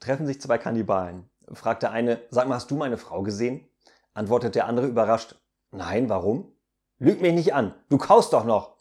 Treffen sich zwei Kannibalen. Fragt der eine, sag mal, hast du meine Frau gesehen? Antwortet der andere überrascht, nein, warum? Lüg mich nicht an, du kaust doch noch.